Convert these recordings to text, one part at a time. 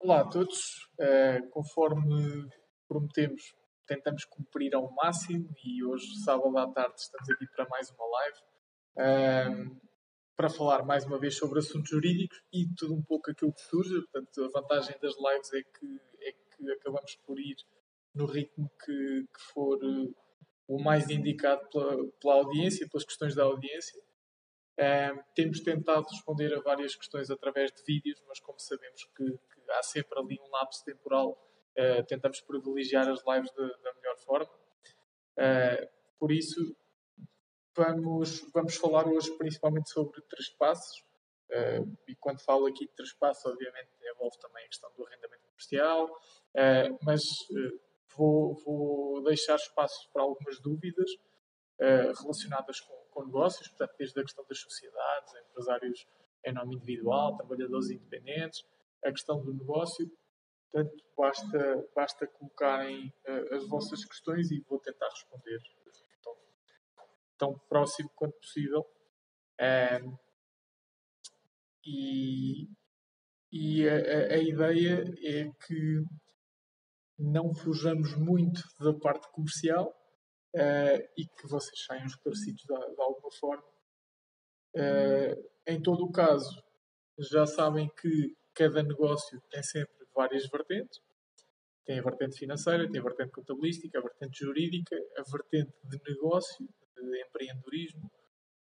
Olá a todos, uh, conforme prometemos, tentamos cumprir ao máximo e hoje, sábado à tarde, estamos aqui para mais uma live uh, para falar mais uma vez sobre assuntos jurídicos e tudo um pouco aquilo que surge. Portanto, a vantagem das lives é que, é que acabamos por ir no ritmo que, que for o mais indicado pela, pela audiência, pelas questões da audiência. Temos tentado responder a várias questões através de vídeos, mas como sabemos que, que há sempre ali um lapso temporal, uh, tentamos privilegiar as lives de, da melhor forma. Uh, por isso, vamos, vamos falar hoje principalmente sobre trespassos. e quando falo aqui de trespassos, obviamente envolve também a questão do arrendamento comercial, mas vou, vou deixar espaço para algumas dúvidas relacionadas com com negócios, portanto, desde a questão das sociedades, empresários em nome individual, trabalhadores independentes, a questão do negócio. Portanto, basta, basta colocarem uh, as vossas questões e vou tentar responder tão, tão próximo quanto possível. Um, e e a, a, ideia é que não fujamos muito da parte comercial, uh, e que vocês saiam esclarecidos de, de alguma forma. Uh, em todo o caso, já sabem que cada negócio tem sempre várias vertentes. Tem a vertente financeira, tem a vertente contabilística, a vertente jurídica, a vertente de negócio, de empreendedorismo,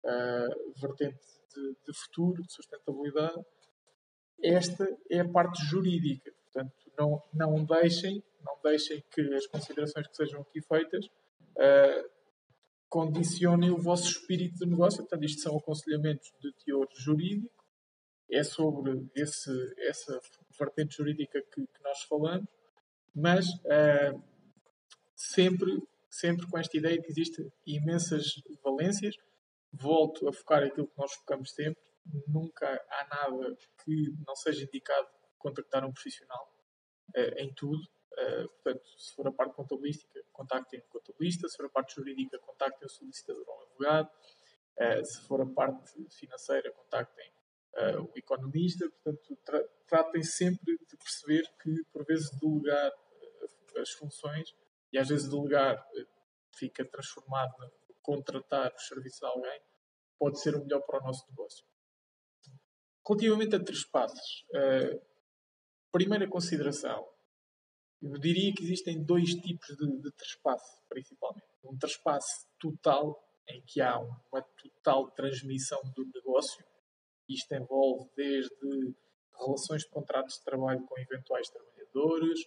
a vertente de, de futuro, de sustentabilidade. Esta é a parte jurídica. Portanto, não, não, deixem, não deixem que as considerações que sejam aqui feitas uh, condicionem o vosso espírito de negócio. Portanto, isto são aconselhamentos de teor jurídico, é sobre esse, essa vertente jurídica que, que nós falamos, mas uh, sempre, sempre com esta ideia que existem imensas valências. Volto a focar aquilo que nós focamos sempre. Nunca há nada que não seja indicado contactar um profissional uh, em tudo. Uh, portanto, se for a parte contabilística, contactem um contabilista. Se for a parte jurídica, contactem o solicitador ou o advogado. Uh, se for a parte financeira, contactem uh, o economista. Portanto, tra tratem sempre de perceber que, por vezes, delegar as funções e às vezes delegar fica transformado em contratar os serviços de alguém, pode ser o melhor para o nosso negócio. Relativamente a três passos, primeira consideração, eu diria que existem dois tipos de, de trespasse, principalmente. Um trespasse total, em que há uma total transmissão do negócio. Isto envolve desde relações de contratos de trabalho com eventuais trabalhadores,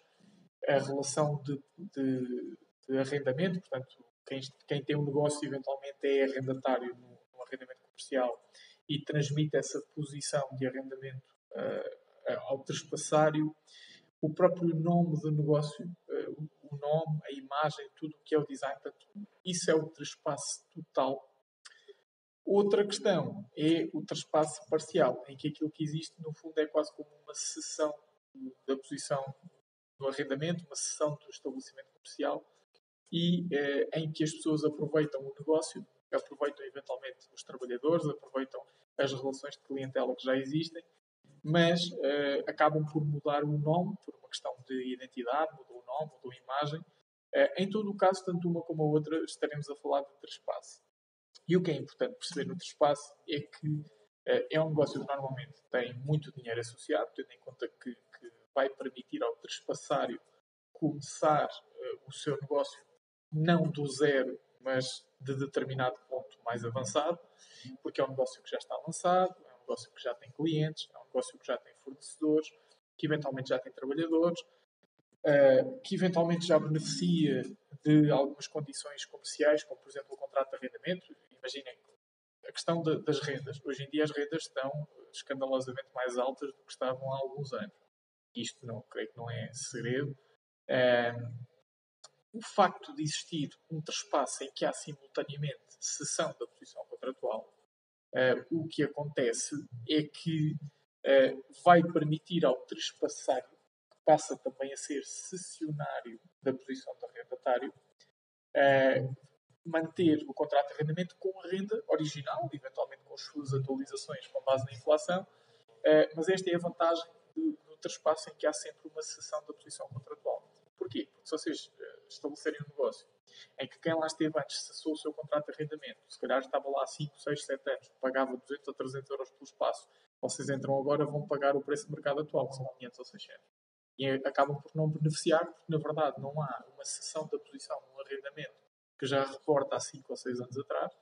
a relação de, de, de arrendamento, portanto, quem, quem, tem um negócio eventualmente é arrendatário no, no arrendamento comercial e transmite essa posição de arrendamento uh, ao trespassário o próprio nome do negócio, eh, o nome, a imagem, tudo o que é o design, portanto, isso é o trespasse total. Outra questão é o trespasse parcial, em que aquilo que existe, no fundo, é quase como uma cessão da posição do arrendamento, uma cessão do estabelecimento comercial, e eh, em que as pessoas aproveitam o negócio, aproveitam eventualmente os trabalhadores, aproveitam as relações de clientela que já existem mas uh, acabam por mudar o nome, por uma questão de identidade, mudou o nome, mudou a imagem. Uh, em todo o caso, tanto uma como a outra, estaremos a falar de trespasse. E o que é importante perceber no trespasse é que uh, é um negócio que normalmente tem muito dinheiro associado, tendo em conta que, que vai permitir ao trespassário começar o seu negócio não do zero, mas de determinado ponto mais avançado, porque é um negócio que já está lançado, é um negócio que já tem clientes, é negócio que já tem fornecedores, que eventualmente já tem trabalhadores, uh, que eventualmente já beneficia de algumas condições comerciais, como por exemplo o contrato de arrendamento. Imaginem a questão de, das rendas. Hoje em dia as rendas estão escandalosamente mais altas do que estavam há alguns anos. Isto não creio que não é segredo. Uh, o facto de existir um trespasse em que há simultaneamente cessão da posição contratual, uh, o que acontece é que vai permitir ao trespassário, que passa também a ser cessionário da posição do arrendatário, uh, manter o contrato de arrendamento com a renda original, eventualmente com as suas atualizações com base na inflação, uh, mas esta é a vantagem do, do em que há sempre uma cessão da posição contratual. Porquê? Porque se vocês estabelecerem um negócio em que quem lá esteve antes cessou o seu contrato de arrendamento, se calhar estava lá 5, 6, 7 anos, pagava 200 ou 300 euros pelo espaço, vocês entram agora vão pagar o preço de mercado atual, que são 500 ou 600. E acabam por não beneficiar, porque na verdade não há uma cessão da posição, um arrendamento que já reporta há 5 ou 6 anos atrás.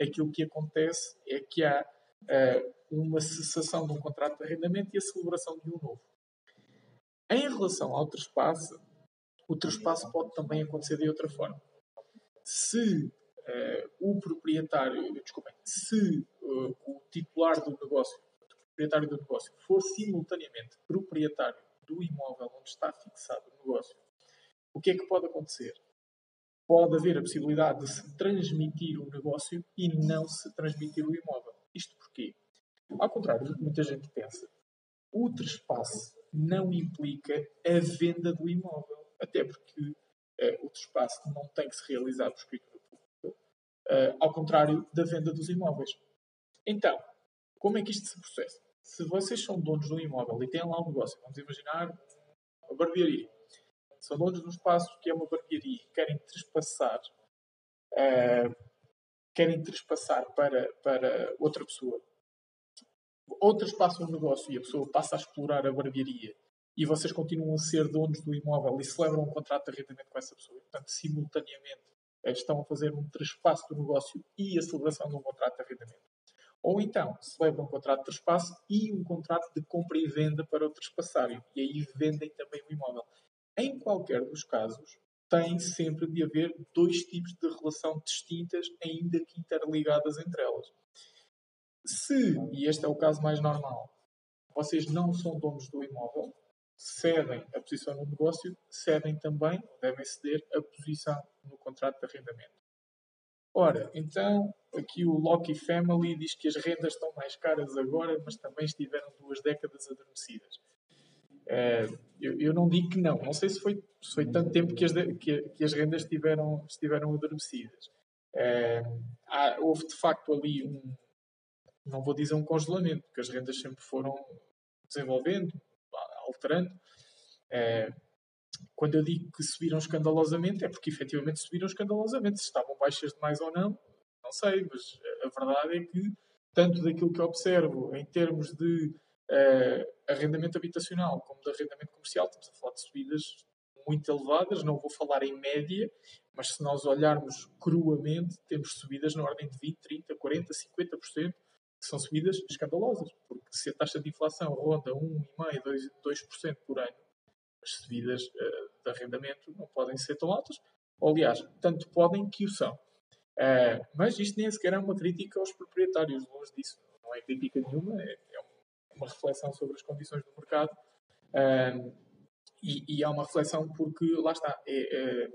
Aquilo que acontece é que há uh, uma cessação de um contrato de arrendamento e a celebração de um novo. Em relação ao traspasse, o traspasse pode também acontecer de outra forma se uh, o proprietário, desculpem, se uh, o titular do negócio, proprietário do negócio, for simultaneamente proprietário do imóvel onde está fixado o negócio, o que é que pode acontecer? Pode haver a possibilidade de se transmitir o negócio e não se transmitir o imóvel. Isto porquê? Ao contrário do que muita gente pensa, o trespasse não implica a venda do imóvel. Até porque uh, o despaço não tem que se realizar por escritura pública, uh, ao contrário da venda dos imóveis. Então, como é que isto se processa? Se vocês são donos de um imóvel e têm lá um negócio, vamos imaginar uma barbearia, são donos de um espaço que é uma barbearia e querem trespassar, uh, querem trespassar para, para outra pessoa, ou trespassam o negócio e a pessoa passa a explorar a barbearia e vocês continuam a ser donos do imóvel e celebram um contrato de arrendamento com essa pessoa. Portanto, simultaneamente eh, estão a fazer um trespasso do negócio e a celebração de um contrato de arrendamento. Ou então, celebram um contrato de trespasso e um contrato de compra e venda para o trespassário. E aí vendem também o imóvel. Em qualquer dos casos, tem sempre de haver dois tipos de relação distintas, ainda que interligadas entre elas. Se, e este é o caso mais normal, vocês não são donos do imóvel, cedem a posição no negócio, cedem também, devem ceder a posição no contrato de arrendamento. Ora, então, aqui o Loki Family diz que as rendas estão mais caras agora, mas também estiveram duas décadas adormecidas. Uh, eu, eu, não digo que não. Não sei se foi, se foi tanto tempo que as, que, que as rendas estiveram, estiveram adormecidas. Uh, há, houve de facto ali um, não vou dizer um congelamento, porque as rendas sempre foram desenvolvendo, alterando. É, quando eu digo que subiram escandalosamente, é porque efetivamente subiram escandalosamente. Se estavam baixas demais ou não, não sei, mas a verdade é que, tanto daquilo que observo em termos de uh, arrendamento habitacional como de arrendamento comercial, estamos a falar de subidas muito elevadas, não vou falar em média, mas se nós olharmos cruamente, temos subidas na ordem de 20, 30, 40, 50%, que são subidas escandalosas, porque se a taxa de inflação ronda 1,5%, 2%, por ano, as subidas uh, de arrendamento não podem ser tão altas, ou aliás, tanto podem que o são. Uh, mas isto nem sequer é uma crítica aos proprietários, longe disso, não é crítica nenhuma, é, é uma reflexão sobre as condições do mercado. Uh, e, e há uma reflexão porque, lá está, é,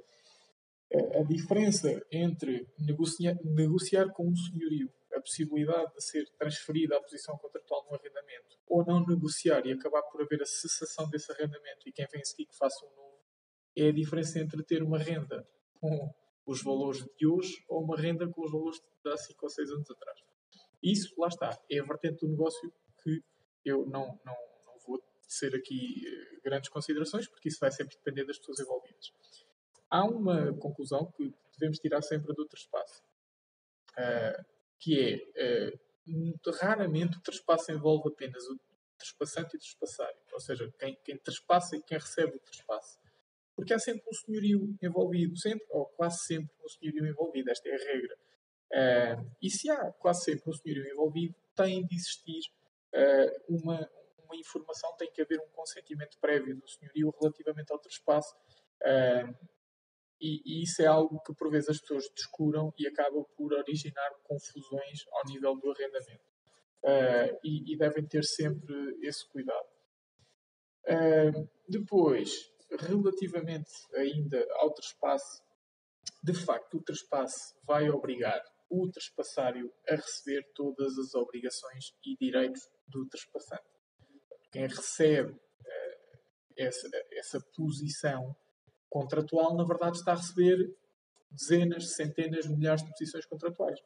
é a diferença entre negociar, negociar com um senhorio a possibilidade de ser transferida à posição contratual no arrendamento ou não negociar e acabar por haver a cessação desse arrendamento e quem vem seguir que faça um novo, é a diferença entre ter uma renda com os valores de hoje ou uma renda com os valores de há 5 ou 6 anos atrás. Isso, lá está, é a vertente do negócio que eu não, não, não vou ser aqui eh, grandes considerações, porque isso vai sempre depender das pessoas envolvidas. Há uma conclusão que devemos tirar sempre do outro espaço. Uh, que é, uh, raramente o traspasso envolve apenas o traspassante e o trespassário, ou seja, quem, quem traspassa e quem recebe o traspasso. Porque há sempre um senhorio envolvido, sempre, ou quase sempre um senhorio envolvido, esta é a regra. Uh, e se há quase sempre um senhorio envolvido, tem de existir uh, uma, uma informação, tem que haver um consentimento prévio do senhorio relativamente ao traspasso. Uh, e, e, isso é algo que por vezes as pessoas descuram e acaba por originar confusões ao nível do arrendamento. Uh, e, e, devem ter sempre esse cuidado. Uh, depois, relativamente ainda ao trespasse, de facto, o trespasse vai obrigar o trespassário a receber todas as obrigações e direitos do trespassante. Quem recebe uh, essa, essa posição contratual, na verdade, está a receber dezenas, centenas, milhares de posições contratuais,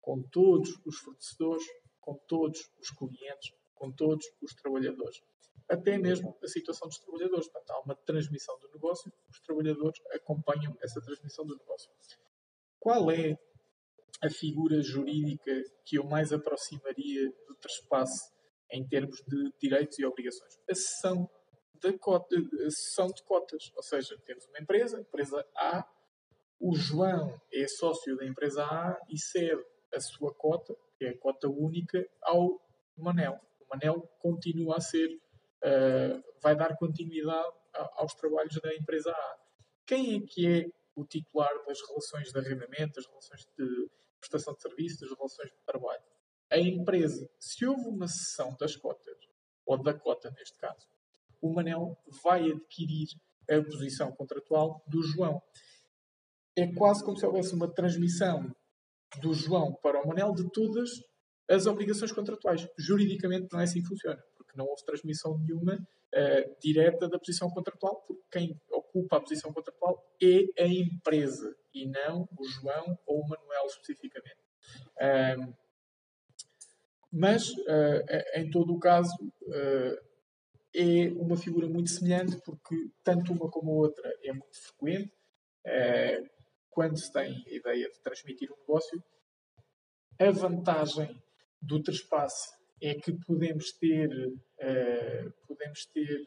com todos os fornecedores, com todos os clientes, com todos os trabalhadores. Até mesmo a situação dos trabalhadores. Portanto, há uma transmissão do negócio, os trabalhadores acompanham essa transmissão do negócio. Qual é a figura jurídica que eu mais aproximaria do trespasse em termos de direitos e obrigações? A cessão de, cota, cessão de cotas. Ou seja, temos uma empresa, empresa A, o João é sócio da empresa A e cede a sua cota, que é a cota única, ao Manel. O Manel continua a ser, uh, vai dar continuidade aos trabalhos da empresa A. Quem é que é o titular das relações de arrendamento, das relações de prestação de serviços, das relações de trabalho? A empresa. Se houve uma cessão das cotas, ou da cota neste caso, o Manel vai adquirir a posição contratual do João. É quase como se houvesse uma transmissão do João para o Manel de todas as obrigações contratuais. Juridicamente não é assim que funciona, porque não houve transmissão nenhuma uh, direta da posição contratual, porque quem ocupa a posição contratual é a empresa e não o João ou o Manuel especificamente. Uh, mas, uh, em todo o caso, uh, é uma figura muito semelhante, porque tanto uma como a outra é muito frequente. Uh, quando se tem a ideia de transmitir um negócio, a vantagem do trespasse é que podemos ter, uh, podemos ter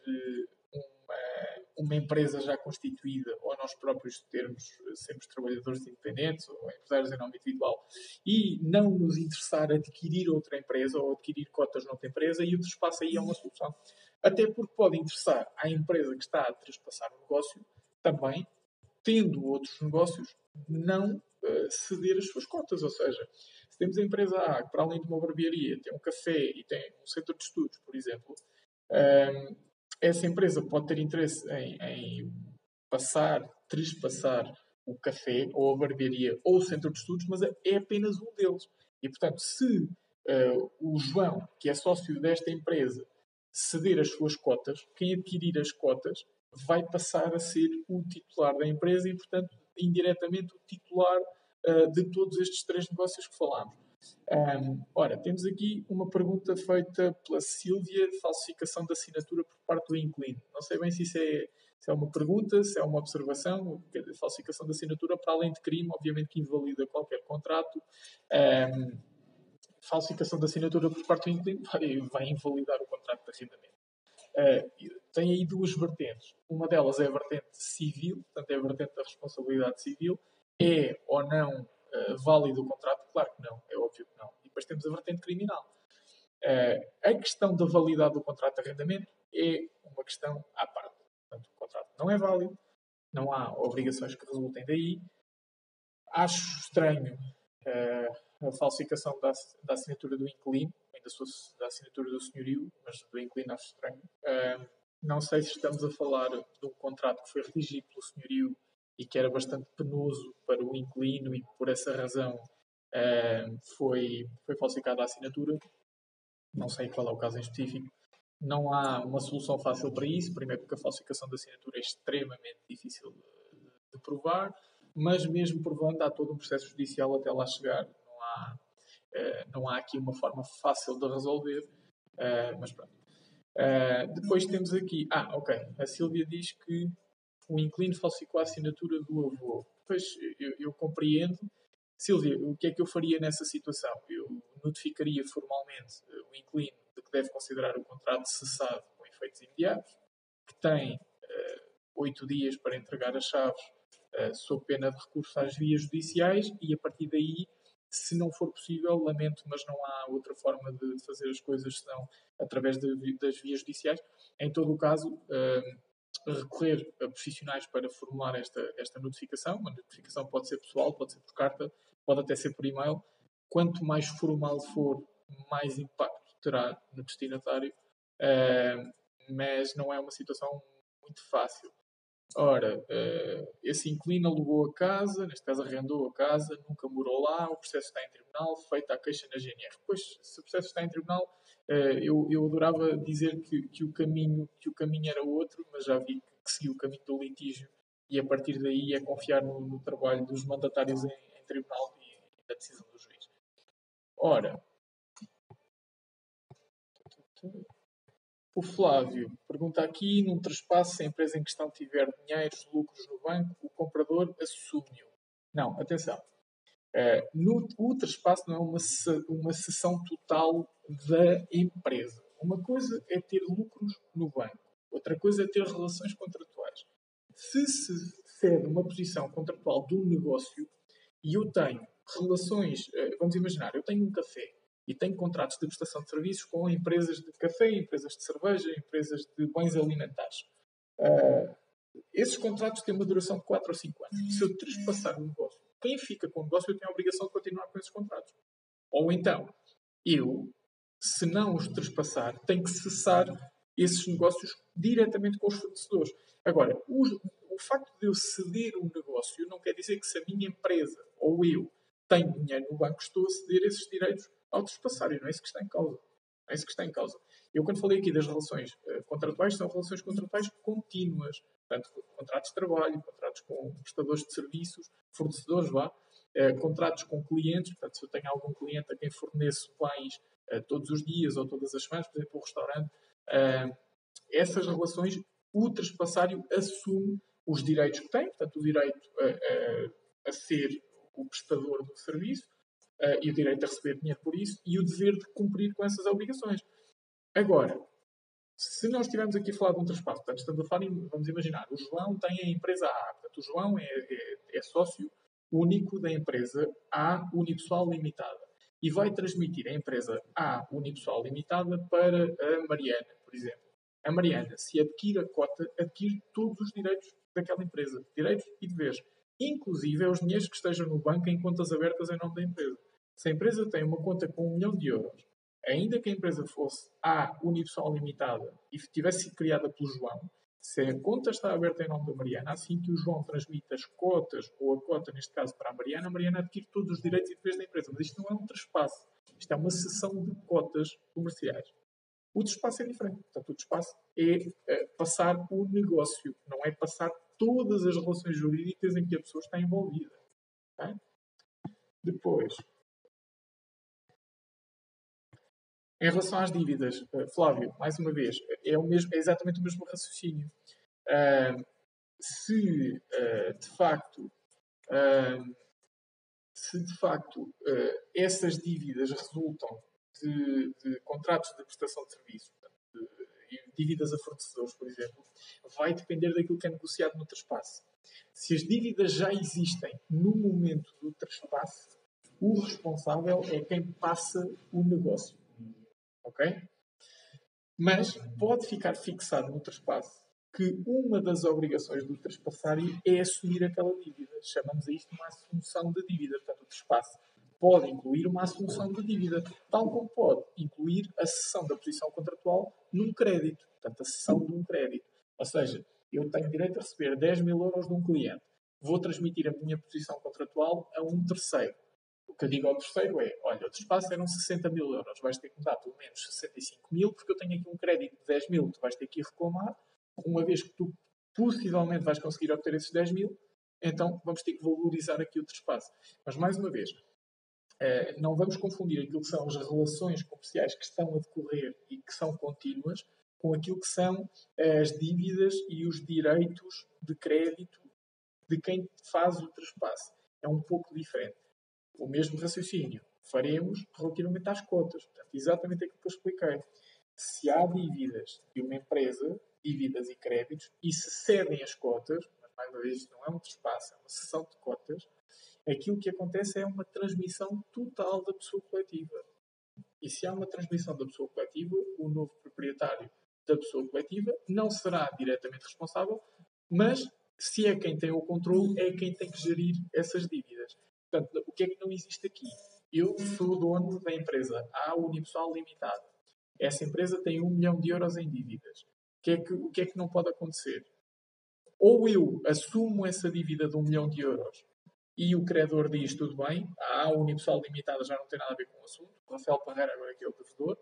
uma, uma, empresa já constituída, ou nós próprios termos, sermos trabalhadores independentes ou empresários em nome individual, e não nos interessar adquirir outra empresa ou adquirir cotas noutra empresa, e o trespasse aí é uma solução. Até porque pode interessar à empresa que está a trespassar o negócio também, tendo outros negócios, não uh, ceder as suas cotas. Ou seja, se temos a empresa A, que para além de uma barbearia tem um café e tem um centro de estudos, por exemplo, um, ehm, essa empresa pode ter interesse em, em passar, trespassar o café ou a barbearia ou o centro de estudos, mas é apenas um deles. E, portanto, se uh, o João, que é sócio desta empresa, ceder as suas cotas, quem adquirir as cotas vai passar a ser o titular da empresa e, portanto, indiretamente o titular uh, de todos estes três negócios que falámos. Um, ora, temos aqui uma pergunta feita pela Sílvia, falsificação da assinatura por parte do inquilino. Não sei bem se isso é, se é uma pergunta, se é uma observação. Falsificação da assinatura, para além de crime, obviamente que invalida qualquer contrato. Um, falsificação da assinatura por parte do inquilino vai, vai invalidar o contrato de arrendamento. Uh, tem aí duas vertentes. Uma delas é a vertente civil, portanto, é a vertente da responsabilidade civil. É ou não uh, válido o contrato? Claro que não, é óbvio que não. E depois temos a vertente criminal. Uh, a questão da validade do contrato de arrendamento é uma questão à parte. Portanto, o contrato não é válido, não há obrigações que resultem daí. Acho estranho uh, a falsificação da, da assinatura do inquilino, da, sua, da assinatura do senhorio, mas do inquilino acho estranho. Uh, não sei se estamos a falar de um contrato que foi redigido pelo senhorio e que era bastante penoso para o inquilino e por essa razão uh, foi, foi falsificada a assinatura. Não sei qual é o caso em específico. Não há uma solução fácil para isso. Primeiro, porque a falsificação da assinatura é extremamente difícil de, provar, mas mesmo provando, há todo um processo judicial até lá chegar. Não há, uh, não há aqui uma forma fácil de resolver, uh, mas pronto. Depois temos aqui. Ah, ok. A Silvia diz que o inquilino falsificou a assinatura do avô. Pois eu, eu, compreendo. Silvia, o que é que eu faria nessa situação? Eu notificaria formalmente uh, o inquilino de que deve considerar o contrato cessado com efeitos imediatos, que tem uh, oito dias para entregar as chaves sob pena de recurso às vias judiciais e a partir daí se não for possível, lamento, mas não há outra forma de fazer as coisas senão através de, das vias judiciais. Em todo o caso, uh, recorrer a profissionais para formular esta, esta notificação. Uma notificação pode ser pessoal, pode ser por carta, pode até ser por e-mail. Quanto mais formal for, mais impacto terá no destinatário, uh, mas não é uma situação muito fácil. Ora, uh, esse inquilino alugou a casa, neste caso arrendou a casa, nunca morou lá, o processo está em tribunal, feita a queixa na GNR. Pois, se o processo está em tribunal, uh, eu, eu adorava dizer que, que, o caminho, que o caminho era outro, mas já vi que, que seguiu o caminho do litígio e a partir daí é confiar no, no trabalho dos mandatários em, em tribunal e, e na decisão do juiz. Ora, O Flávio pergunta aqui: num traspasso, se a empresa em questão tiver dinheiros, lucros no banco, o comprador assume-o. Não, atenção. Uh, no, o traspasso não é uma, uma total da empresa. Uma coisa é ter lucros no banco, outra coisa é ter relações contratuais. Se se cede uma posição contratual de um negócio e eu tenho relações, uh, vamos imaginar, eu tenho um café e tenho contratos de prestação de serviços com empresas de café, empresas de cerveja, empresas de bens alimentares. Uh, esses contratos têm uma duração de 4 ou 5 anos. Se eu trespassar o negócio, quem fica com o negócio tenho a obrigação de continuar com esses contratos. Ou então, eu, se não os trespassar, tenho que cessar esses negócios diretamente com os fornecedores. Agora, o, o facto de eu ceder um negócio não quer dizer que se a minha empresa ou eu tenho dinheiro no banco, estou a ceder esses direitos ao despassar. E não é isso que está em causa. Não é isso que está em causa. Eu, quando falei aqui das relações uh, contratuais, são relações contratuais contínuas. Portanto, contratos de trabalho, contratos com prestadores de serviços, fornecedores, vá, uh, contratos com clientes. Portanto, se eu tenho algum cliente a quem forneço bens uh, todos os dias ou todas as semanas, por exemplo, um restaurante, essas relações, o trespassário assume os direitos que tem, portanto, o direito a, a, a ser o prestador do serviço, uh, e o direito a receber dinheiro por isso e o dever de cumprir com essas obrigações. Agora, se nós estivermos aqui a falar de um traspasso, portanto, estamos a falar, vamos imaginar, o João tem a empresa A, portanto, o João é, é, é sócio único da empresa A Unipessoal Limitada e vai transmitir a empresa A Unipessoal Limitada para a Mariana, por exemplo. A Mariana, se adquire a cota, adquire todos os direitos daquela empresa, direitos e deveres, inclusive os dinheiros que estejam no banco em contas abertas em nome da empresa. Se a empresa tem uma conta com um milhão de euros, ainda que a empresa fosse A unipessoal limitada e tivesse sido criada pelo João, se a conta está aberta em nome da Mariana, assim que o João transmite as cotas, ou a cota, neste caso, para a Mariana, a Mariana adquire todos os direitos e deveres da empresa. Mas isto não é um trespasse. Isto é uma cessão de cotas comerciais. O despaço é diferente. Portanto, o despaço é, é passar o negócio, não é passar todas as relações jurídicas em que a pessoa está envolvida. Depois, Em relação às dívidas, eh, Flávio, mais uma vez, é, o mesmo, é exatamente o mesmo raciocínio. Uh, se uh, de facto, uh, se de facto essas dívidas resultam de, de, contratos de prestação de serviço, de, dívidas a fornecedores, por exemplo, vai depender daquilo que é negociado no traspasse. Se as dívidas já existem no momento do traspasse, o responsável é quem passa o negócio. Ok? Mas pode ficar fixado no traspasso que uma das obrigações do traspassário é assumir aquela dívida. Chamamos a isto uma assunção de dívida. Portanto, o traspasso pode incluir uma assunção de dívida, tal como pode incluir a cessão da posição contratual num crédito. Portanto, a cessão de um crédito. Ou seja, eu tenho direito a receber 10 mil euros de um cliente. Vou transmitir a minha posição contratual a um terceiro. O que eu digo ao terceiro é: olha, o espaço eram 60 mil euros, vais ter que me dar pelo menos 65 mil, porque eu tenho aqui um crédito de 10 mil, tu vais ter que reclamar. Uma vez que tu possivelmente vais conseguir obter esses 10 mil, então vamos ter que valorizar aqui o espaço. Mas, mais uma vez, eh, não vamos confundir aquilo que são as relações comerciais que estão a decorrer e que são contínuas com aquilo que são as dívidas e os direitos de crédito de quem faz o traspasse. É um pouco diferente o mesmo raciocínio faremos relativamente às cotas. Portanto, exatamente aquilo que eu expliquei. Se há dívidas de uma empresa, dívidas e créditos, e se cedem as cotas, mas mais uma vez não é um despaço, é uma sessão de cotas, aquilo que acontece é uma transmissão total da pessoa coletiva. E se há uma transmissão da pessoa coletiva, o novo proprietário da pessoa coletiva não será diretamente responsável, mas se é quem tem o controle, é quem tem que gerir essas dívidas. Portanto, o que é que não existe aqui? Eu sou dono da empresa A Unipessoal Limitada. Essa empresa tem um milhão de euros em dívidas. O que, é que, o que é que não pode acontecer? Ou eu assumo essa dívida de um milhão de euros e o credor diz tudo bem, a Unipessoal Limitada já não tem nada a ver com o assunto, o Rafael Parreira agora é que é o devedor,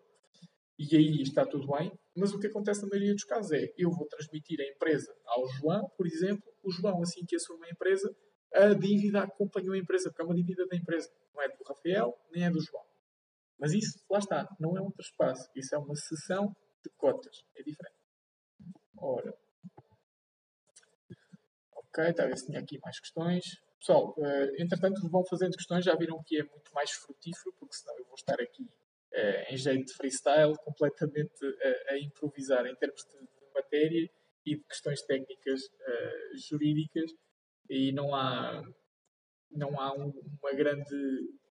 e aí está tudo bem, mas o que acontece na maioria dos casos é, eu vou transmitir a empresa ao João, por exemplo, o João assim que assume a empresa a dívida acompanhou a empresa, porque é uma dívida da empresa. Não é do Rafael, nem é do João. Mas isso, lá está, não é um traspasso. Isso é uma cessão de cotas. É diferente. Ora. Ok, está a ver se tinha aqui mais questões. Pessoal, uh, entretanto vão fazendo questões, já viram que é muito mais frutífero, porque senão eu vou estar aqui uh, em jeito de freestyle, completamente uh, a improvisar em termos de, matéria e de questões técnicas jurídicas. E não há, não há um, uma grande,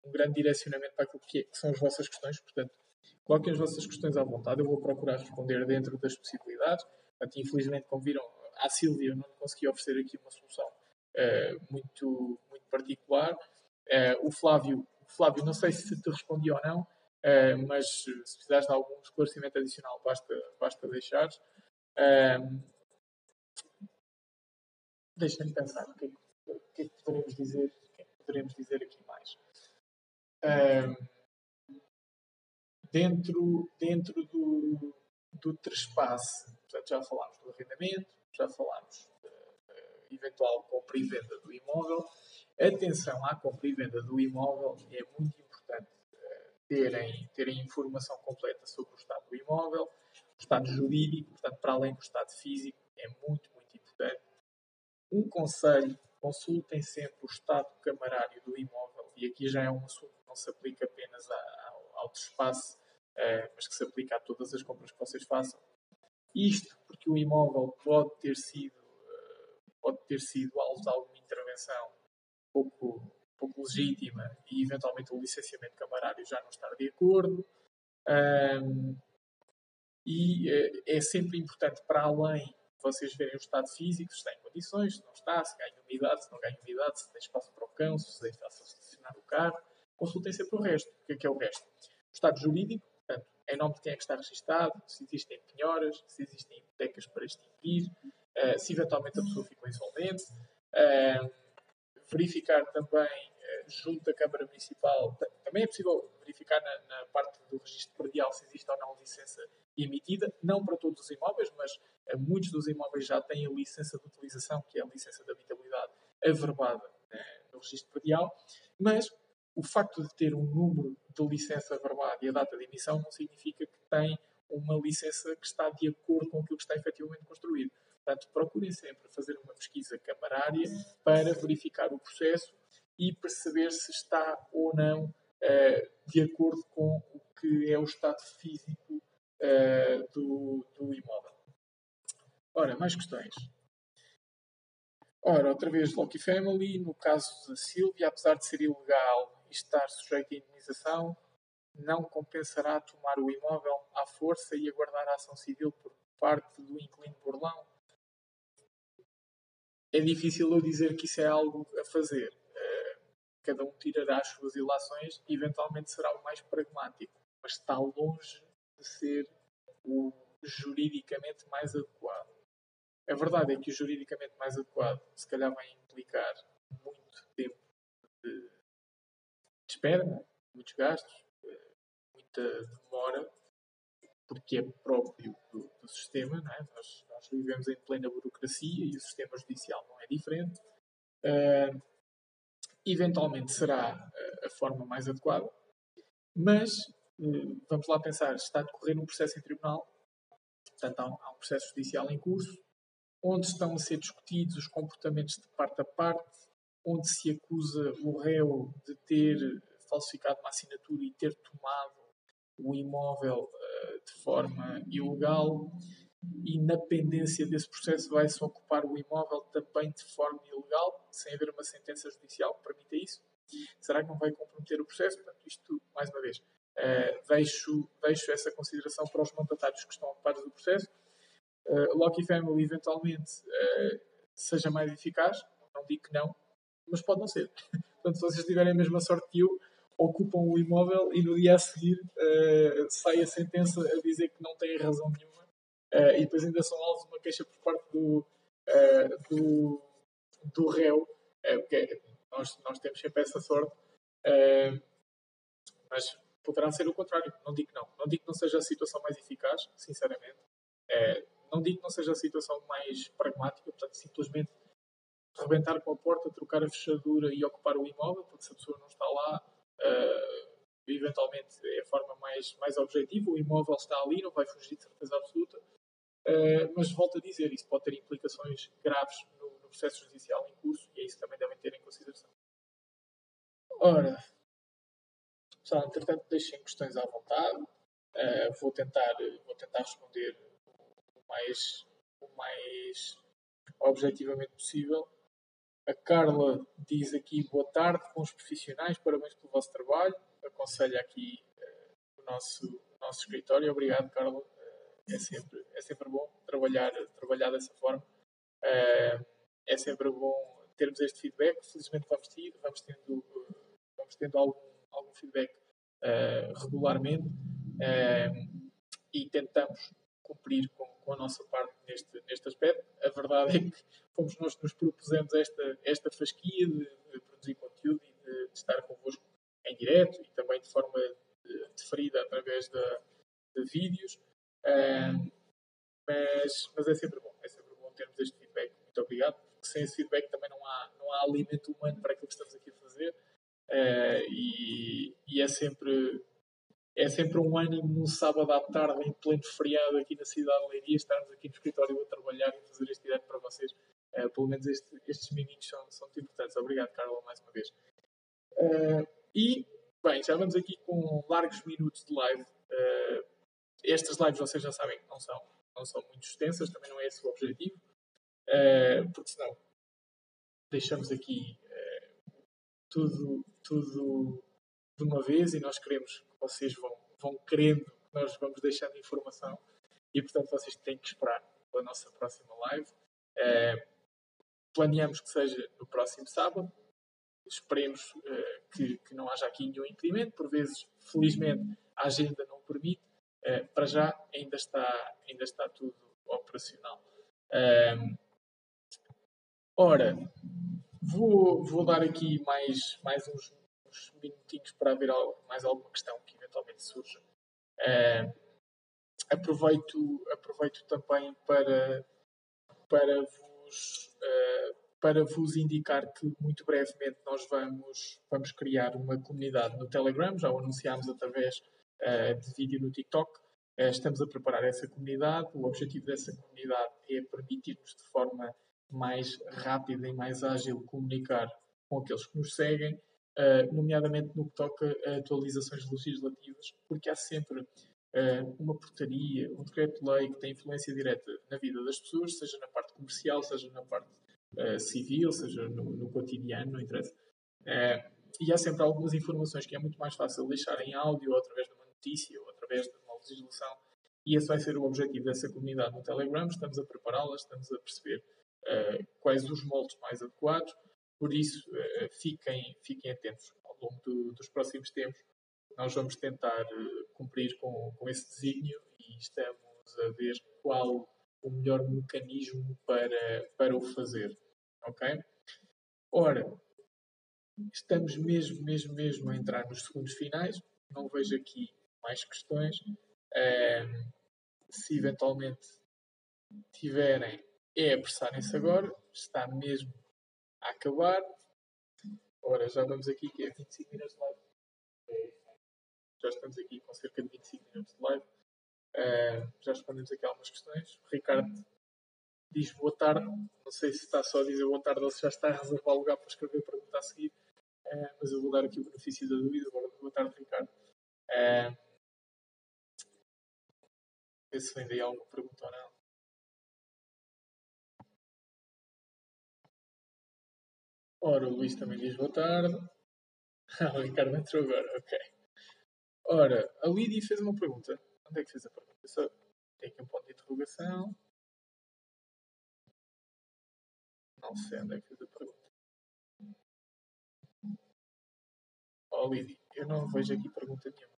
um grande direcionamento para aquilo que, é, que são as vossas questões, portanto, coloquem as vossas questões à vontade, eu vou procurar responder dentro das possibilidades. Infelizmente, como viram, à Sílvia não consegui oferecer aqui uma solução muito, muito particular. Uh, o Flávio, Flávio, não sei se te respondi ou não, uh, mas se precisares de algum esclarecimento adicional, basta, basta deixar. Deixa-me pensar o que, é que, o que, é que poderemos dizer, o que, é que poderemos dizer aqui mais. dentro, dentro do, do trespasse, já falámos do arrendamento, já falámos eventual compra e venda do imóvel. Atenção à compra e venda do imóvel, é muito importante uh, terem, terem informação completa sobre o estado do imóvel, o estado jurídico, portanto, para além do estado físico, é muito, muito importante. Um conselho, consultem sempre o estado camarário do imóvel, e aqui já é um assunto que não se aplica apenas ao, ao espaço, uh, mas que se aplica a todas as compras que vocês façam. Isto porque o imóvel pode ter sido pode ter sido alvo de alguma intervenção pouco, pouco legítima e eventualmente o licenciamento camarário já não estar de acordo. Um, e é, é sempre importante, para além vocês verem o estado físico, se está em condições, se não está, se ganha umidade, se não ganha umidade, se tem espaço para o cão, se espaço para estacionar o carro, consultem sempre o resto. O que é, que é o resto? O estado jurídico, portanto, em nome de quem é que está registado, se existem penhoras, se existem hipotecas para extinguir, uh, se eventualmente a pessoa ficou insolvente. Uh, verificar também, uh, junto da Câmara Municipal, também é possível verificar na, na, parte do registro predial se existe ou não licença emitida, não para todos os imóveis, mas muitos dos imóveis já têm a licença de utilização, que é a licença de habitabilidade averbada no registro predial, mas o facto de ter um número de licença averbada e a data de emissão não significa que tem uma licença que está de acordo com aquilo que está efetivamente construído. Portanto, procurem sempre fazer uma pesquisa camarária para verificar o processo e perceber se está ou não uh, de acordo com o que é o estado físico uh, do, do imóvel. Ora, mais questões. Ora, outra vez Loki Family, no caso da Silvia, apesar de ser ilegal e estar sujeito à indemnização, não compensará tomar o imóvel à força e aguardar a ação civil por parte do inquilino burlão? É difícil eu dizer que isso é algo a fazer. Eh, cada um tirará as suas ilações e eventualmente será o mais pragmático, mas está longe de ser o juridicamente mais adequado. A verdade é que o juridicamente mais adequado se calhar vai implicar muito tempo de, espera, é? muitos gastos, eh, muita demora porque é próprio do, do sistema. É? Nós, nós, vivemos em plena burocracia e o sistema judicial não é diferente. Uh, eventualmente será a, a forma mais adequada, mas uh, vamos lá pensar: está a decorrer um processo em tribunal, portanto, há um, há um processo judicial em curso, onde estão a ser discutidos os comportamentos de parte a parte, onde se acusa o réu de ter falsificado uma assinatura e ter tomado o imóvel de forma ilegal e na pendência desse processo vai-se ocupar o imóvel também de forma ilegal, sem haver uma sentença judicial que permita isso? Será que não vai comprometer o processo? Portanto, isto, mais uma vez, uh, deixo, deixo essa consideração para os mandatários que estão ocupados do processo. Uh, Loki Family, eventualmente, uh, seja mais eficaz, não digo que não, mas pode não ser. Portanto, se vocês tiverem a mesma sorte que eu, ocupam o imóvel e no dia a seguir uh, sai a sentença a dizer que não têm razão nenhuma uh, e depois ainda são alvos uma queixa por parte do, uh, do, do réu, porque nós, nós temos sempre essa sorte, mas poderá ser o contrário, não digo não. Não digo que não seja a situação mais eficaz, sinceramente. não digo que não seja a situação mais pragmática, portanto, simplesmente rebentar com a porta, trocar a fechadura e ocupar o imóvel, porque se a pessoa não está lá, uh, eventualmente é a forma mais, mais objetiva. O imóvel está ali, não vai fugir de certeza absoluta. Uh, mas volto a dizer, isso pode ter implicações graves no, no, processo judicial em curso e é isso que também devem ter em consideração. Ora, pessoal, entretanto, deixem questões à vontade. Uh, vou, tentar, vou tentar responder o mais, o mais objetivamente possível. A Carla diz aqui boa tarde, bons profissionais, parabéns pelo vosso trabalho. Aconselha aqui uh, o, nosso, o nosso escritório. Obrigado, Carla. Uh, é, sempre, é sempre bom trabalhar, trabalhar dessa forma. Uh, é sempre bom termos este feedback. Felizmente vamos, ter, vamos tendo, vamos tendo algum, algum feedback regularmente e tentamos cumprir com, com, a nossa parte neste, neste aspecto. A verdade é que fomos nós que nos propusemos esta, esta fasquia de, de produzir conteúdo e de, de, estar convosco em direto e também de forma deferida através de, de vídeos. Mas, mas é sempre bom, é sempre bom termos este feedback. Muito obrigado, porque sem esse feedback também não há, não há alimento humano para aquilo que estamos aqui a fazer. Uh, e, e é sempre é sempre um ânimo num sábado à tarde, em pleno feriado aqui na cidade de Leiria, estarmos aqui no escritório a trabalhar e fazer este direto para vocês. Uh, pelo menos este, estes minutos são, são muito importantes. Obrigado, Carla, mais uma vez. Uh, e, bem, já vamos aqui com largos minutos de live. Uh, estas lives vocês já sabem que não são, não são muito extensas, também não é esse o objetivo, porque senão deixamos aqui tudo, tudo de uma vez e nós queremos que vocês vão, vão querendo que nós vamos deixando informação e portanto vocês têm que esperar pela nossa próxima live. É, planeamos que seja no próximo sábado. Esperemos uh, que, que, não haja aqui nenhum impedimento. Por vezes, felizmente, a agenda não permite. Uh, para já, ainda está, ainda está tudo operacional. Uh, ora, vou, vou dar aqui mais, mais uns uns minutinhos para ver mais alguma questão que eventualmente surja. Uh, aproveito, aproveito também para, para, vos, uh, para vos indicar que muito brevemente nós vamos, vamos criar uma comunidade no Telegram, já o anunciámos através de vídeo no TikTok. estamos a preparar essa comunidade. O objetivo dessa comunidade é permitir-nos de forma mais rápida e mais ágil comunicar com aqueles que nos seguem uh, nomeadamente no que toca a atualizações legislativas, porque há sempre uma portaria, um decreto-lei que tem influência direta na vida das pessoas, seja na parte comercial, seja na parte civil, seja no, cotidiano, não interessa. e há sempre algumas informações que é muito mais fácil deixar em áudio, ou através de uma notícia, ou através de uma legislação, e esse vai ser o objetivo dessa comunidade no Telegram. Estamos a prepará-la, estamos a perceber quais os moldes mais adequados. Por isso, uh, fiquem, fiquem atentos ao longo do, dos próximos tempos. Nós vamos tentar uh, cumprir com, com esse desígnio e estamos a ver qual o melhor mecanismo para, para o fazer. Ok? Ora, estamos mesmo, mesmo, mesmo a entrar nos segundos finais. Não vejo aqui mais questões. Se eventualmente tiverem, é apressarem-se agora. Está mesmo a acabar. Ora, já vamos aqui, que é 25 minutos de live. Já estamos aqui com cerca de 25 minutos de live. Uh, já respondemos aqui algumas questões. O Ricardo diz boa tarde. Não sei se está só a dizer boa tarde ou se já está a reservar lugar para escrever a pergunta a seguir. Uh, mas eu vou dar aqui o benefício da dúvida. Boa tarde, Ricardo. Uh, ver se daí alguma pergunta ou não. Ora, o Luís também diz boa tarde. Ah, o Ricardo entrou agora, ok. Ora, a Lídia fez uma pergunta. Onde é que fez a pergunta? Só tem aqui um ponto de interrogação. Não sei onde é que fez a pergunta. Oh, Lídia, eu não vejo aqui pergunta nenhuma.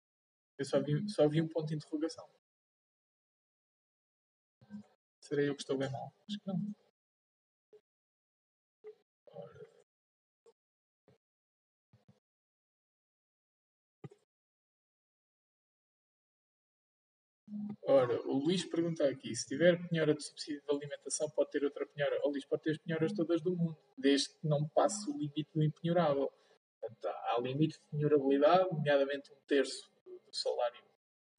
Eu só vi, só vi um ponto de interrogação. Serei eu que estou bem mal? Acho que não. Ora, o Luís pergunta aqui: se tiver penhora de subsídio de alimentação, pode ter outra penhora? O Luís pode ter as penhoras todas do mundo, desde que não passe o limite do empenhorável. Portanto, há limite de penhorabilidade, nomeadamente um terço do salário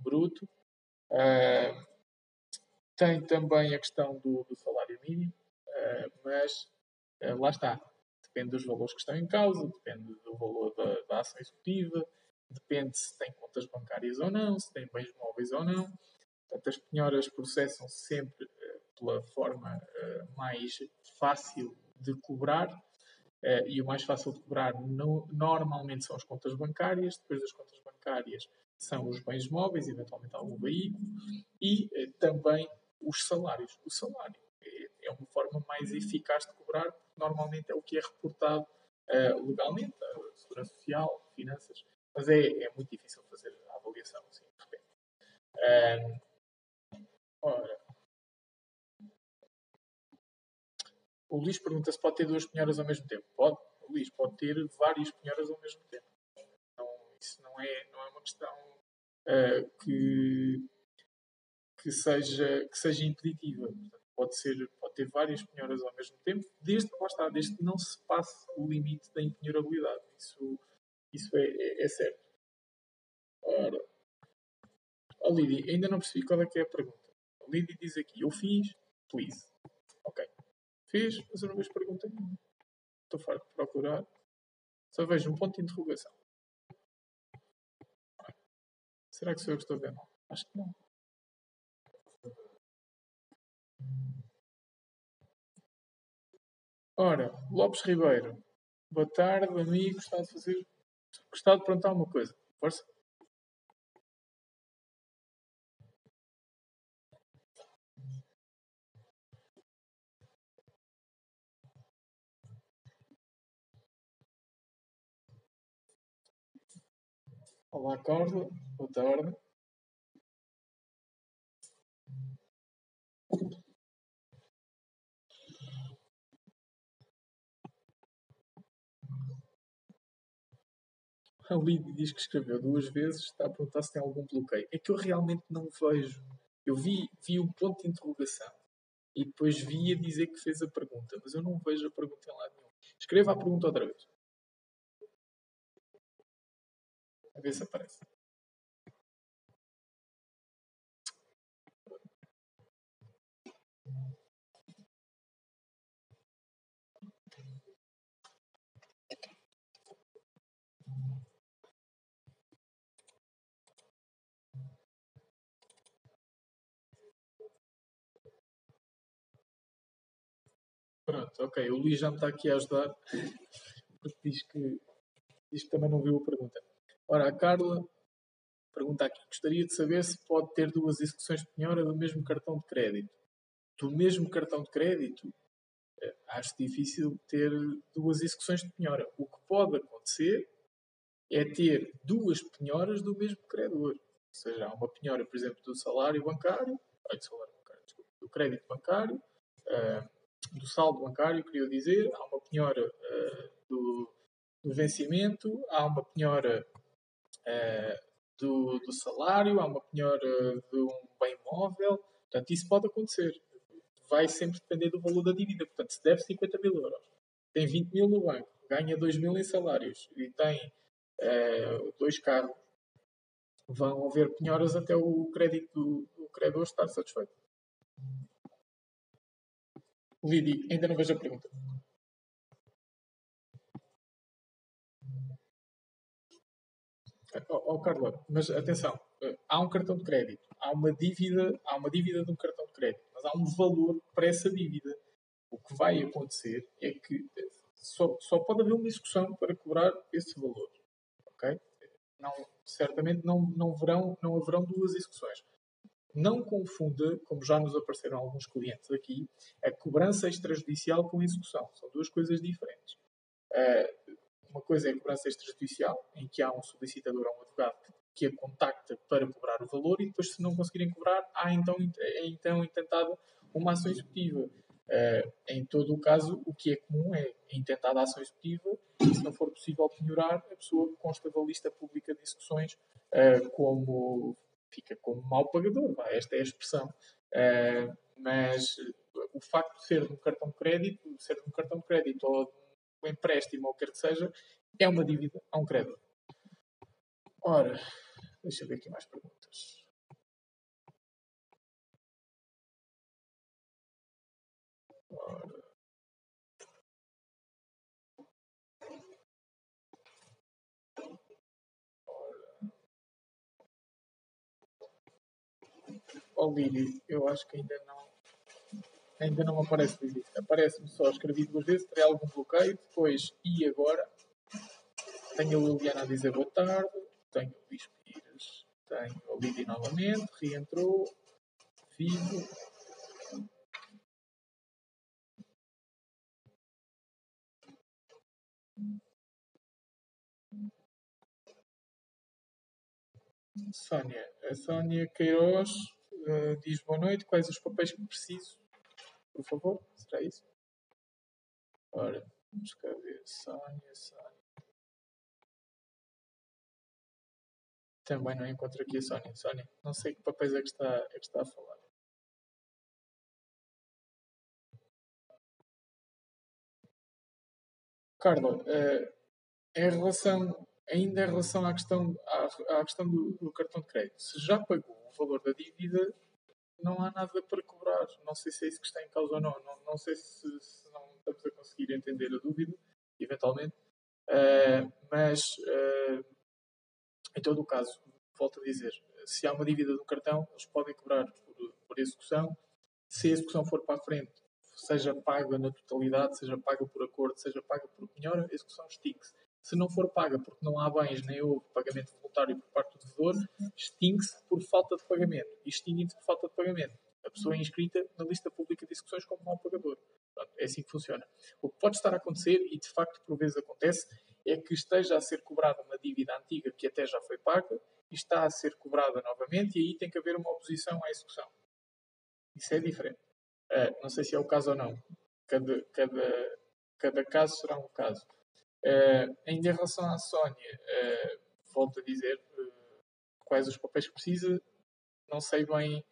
bruto. Uh, tem também a questão do, do salário mínimo, uh, mas uh, lá está. Depende dos valores que estão em causa, depende do valor da, da ação executiva, depende se tem contas bancárias ou não, se tem bens móveis ou não. Portanto, as penhoras processam sempre pela forma mais fácil de cobrar e o mais fácil de cobrar no, normalmente são as contas bancárias, depois das contas bancárias são os bens móveis, eventualmente algum veículo, e também os salários. O salário é, é, uma forma mais eficaz de cobrar, porque normalmente é o que é reportado uh, legalmente, a segurança social, finanças, mas é, é muito difícil fazer a avaliação assim, de repente. ora, O Luís pergunta se pode ter duas penhoras ao mesmo tempo. Pode. O Luís pode ter várias penhoras ao mesmo tempo. Não, isso não é, não é uma questão uh, que, que, seja, que seja impeditiva. Pode, ser, pode ter várias penhoras ao mesmo tempo, desde, está, desde que não se passe o limite da impenhorabilidade. Isso, isso é, é, é certo. Ora, a Lidi, ainda não percebi qual é que é a pergunta. A Lidi diz aqui, eu fiz, please. Ok. Fiz, mas eu não vejo pergunta nenhuma. Estou farto de procurar. Só vejo um ponto de interrogação. Será que sou eu que estou vendo? Acho que não. Ora, Lopes Ribeiro. Boa tarde, amigo. Gostava de fazer. Gostava de perguntar uma coisa. Força. Olá, Carla. Boa tarde. A Lídia diz que escreveu duas vezes, está a perguntar se tem algum bloqueio. É que eu realmente não vejo. Eu vi, vi um ponto de interrogação e depois vi a dizer que fez a pergunta, mas eu não vejo a pergunta em lado nenhum. Escreva a pergunta outra vez. A ver se aparece. Pronto, ok. O Luís já me está aqui a ajudar porque diz que, diz que também não viu a pergunta. Ora, a Carla pergunta aqui: gostaria de saber se pode ter duas execuções de penhora do mesmo cartão de crédito. Do mesmo cartão de crédito? Eh, acho difícil ter duas execuções de penhora. O que pode acontecer é ter duas penhoras do mesmo credor. Ou seja, há uma penhora, por exemplo, do salário bancário, do, salário bancário desculpa, do crédito bancário, uh, do saldo bancário, queria dizer, há uma penhora uh, do, do vencimento, há uma penhora uh, do, do, salário, há uma penhora de um bem móvel. Portanto, isso pode acontecer. Vai sempre depender do valor da dívida. Portanto, se deve 50 mil euros, tem 20 mil no banco, ganha 2 mil em salários e tem uh, dois carros, vão haver penhoras até o crédito do, do credor estar satisfeito. Lidi, ainda não vejo a pergunta. Oh, oh, Carla, mas atenção, eh, há um cartão de crédito, há uma dívida, há uma dívida de um cartão de crédito, mas há um valor para essa dívida. O que vai acontecer é que eh, só, só pode haver uma execução para cobrar esse valor. Ok? Não, certamente não, não, verão, não haverão duas execuções. Não confunda, como já nos apareceram alguns clientes aqui, a cobrança extrajudicial com a execução. São duas coisas diferentes. Uh, uma coisa é a cobrança extrajudicial, em que há um solicitador ou um advogado que a contacta para cobrar o valor e depois, se não conseguirem cobrar, há então, é então intentada uma ação executiva. Uh, em todo o caso, o que é comum é intentada a ação executiva e, se não for possível penhorar, a pessoa consta da lista pública de execuções uh, como fica como mau pagador. esta é a expressão. Uh, mas o facto de ser de um cartão de crédito, ser de um cartão de crédito ou o empréstimo ou o que quer que seja, é uma dívida a um credor. Ora, deixa eu ver aqui mais perguntas. Ora. Oh, Lili, eu acho que ainda não. Ainda não aparece Lili. Aparece-me só, escrevi duas vezes, terei algum bloqueio, depois e agora. Tenho a Liliana a dizer boa tarde, tenho o Luís Pires, tenho a Lili novamente, reentrou, vivo. Sónia, a Sónia Queiroz uh, diz boa noite, quais os papéis que preciso? Por favor, será isso? Ora, vamos cá ver. Sónia, Sónia. Também não encontro aqui a Sónia. Sónia, não sei que papéis é que está, é que está a falar. Carla, uh, em relação, ainda em relação à questão, à, à questão do, do, cartão de crédito, se já pagou valor da dívida, não há nada para cobrar. Não sei se é isso que está em causa ou não. Não, não sei se, se não estamos a conseguir entender a dúvida, eventualmente. Uh, mas, uh, em todo o caso, volto a dizer, se há uma dívida do cartão, eles podem cobrar por, por execução. Se a execução for para a frente, seja paga na totalidade, seja paga por acordo, seja paga por penhora, a execução extingue-se. Se não for paga porque não há bens nem houve pagamento voluntário por parte do devedor, extingue-se por falta de pagamento. Extingue-se por falta de pagamento. A pessoa é inscrita na lista pública de execuções como mau pagador. Pronto, é assim que funciona. O que pode estar a acontecer, e de facto por vezes acontece, é que esteja a ser cobrada uma dívida antiga que até já foi paga e está a ser cobrada novamente e aí tem que haver uma oposição à execução. Isso é diferente. Uh, não sei se é o caso ou não. Cada, cada, cada caso será um caso. Ainda em relação à Sónia, uh, volto a dizer uh, quais os papéis que precisa, não sei bem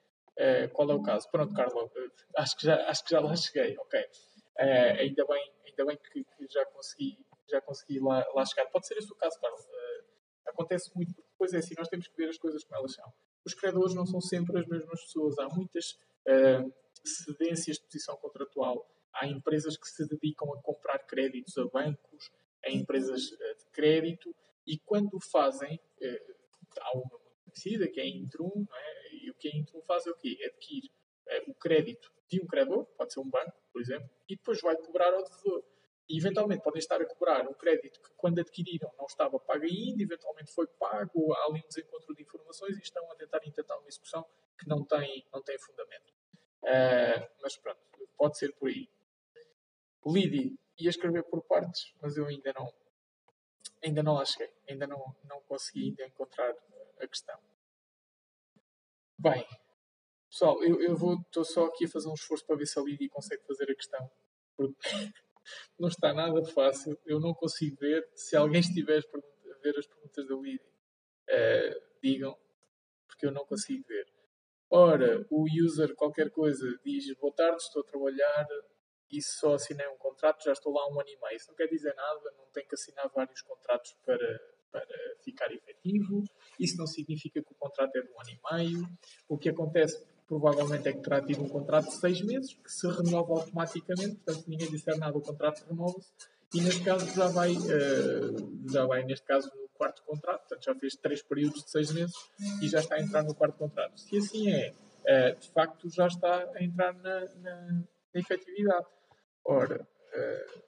qual é o caso. Pronto, Carla, acho, que já, acho que já lá cheguei, ok. ainda bem, ainda bem que, que, já consegui, já consegui lá, lá chegar. Pode ser esse o caso, Carla. acontece muito, porque depois é assim, nós temos que ver as coisas como elas são. Os credores não são sempre as mesmas pessoas, há muitas cedências de posição contratual. Há empresas que se dedicam a comprar créditos a bancos, a empresas eh, de crédito e quando fazem, eh, há uma muito conhecida que é a Intrum, é? e o que a Intrum faz é o quê? Adquire eh, o crédito de um credor, pode ser um banco, por exemplo, e depois vai cobrar ao devedor. E eventualmente podem estar a cobrar um crédito que quando adquiriram não estava pago ainda, eventualmente foi pago, há ali um desencontro de informações e estão a tentar intentar uma execução que não tem, não tem fundamento. Uh, mas pronto, pode ser por aí. Lidi, ia escrever por partes, mas eu ainda não, ainda não lá ainda não, não consegui ainda encontrar a questão. Bem, pessoal, eu, eu vou, estou só aqui a fazer um esforço para ver se a Lídia consegue fazer a questão, porque não está nada fácil, eu não consigo ver. Se alguém estiver a ver as perguntas da Lídia, uh, digam, porque eu não consigo ver. Ora, o user qualquer coisa diz boa tarde, estou a trabalhar e só assinei um contrato, já estou lá um ano e meio. Isso não quer dizer nada, não tenho que assinar vários contratos para, para ficar efetivo. Isso não significa que o contrato é de um ano e meio. O que acontece provavelmente é que terá tido um contrato de seis meses, que se renova automaticamente, portanto, se ninguém disser nada, o contrato renova-se. E neste caso já vai, uh, já vai, neste caso, no quarto contrato, portanto já fez três períodos de seis meses e já está a entrar no quarto contrato. Se assim é, uh, de facto já está a entrar na, na, na efetividade. Ora, uh...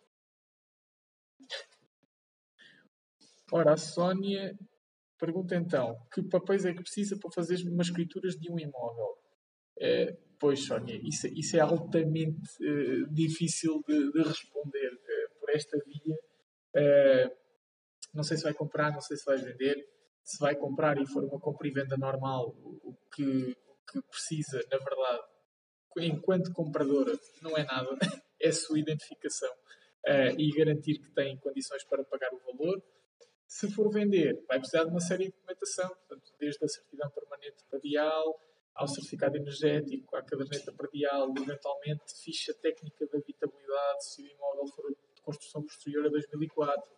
ora, a Sónia pergunta então: que papéis é que precisa para fazer umas escrituras de um imóvel? Uh, pois, Sónia, isso, isso é altamente uh, difícil de, de responder por esta via. não sei se vai comprar, não sei se vai vender. Se vai comprar e for uma compra e venda normal, o que, o que precisa, na verdade, enquanto compradora, não é nada. É a sua identificação uh, e garantir que tem condições para pagar o valor. Se for vender, vai precisar de uma série de documentação, portanto, desde a certidão permanente predial, ao certificado energético, à caderneta predial, eventualmente ficha técnica de habitabilidade, se o imóvel for construção posterior a 2004.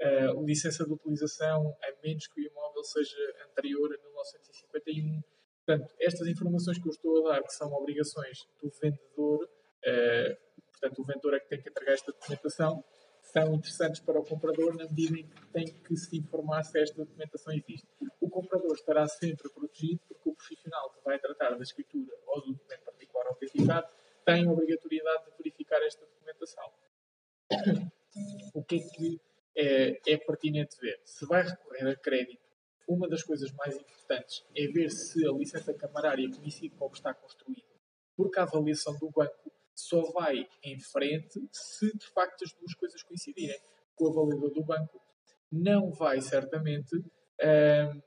Uh, licença de utilização, a menos que o imóvel seja anterior a 1951. Portanto, estas informações que eu estou a dar, que são obrigações do vendedor, uh, portanto, o vendedor é que tem que entregar esta documentação, são interessantes para o comprador na medida em que tem que se informar se esta documentação existe. O comprador estará sempre protegido porque o profissional que vai tratar da escritura ou do documento particular autenticado tem a obrigatoriedade de verificar esta documentação. O que é que é, é pertinente ver? Se vai recorrer a crédito, uma das coisas mais importantes é ver se a licença camarária coincide com o que está construído, porque a avaliação do banco só vai em frente se de facto as duas coisas coincidirem. O avaliador do banco não vai certamente, uh,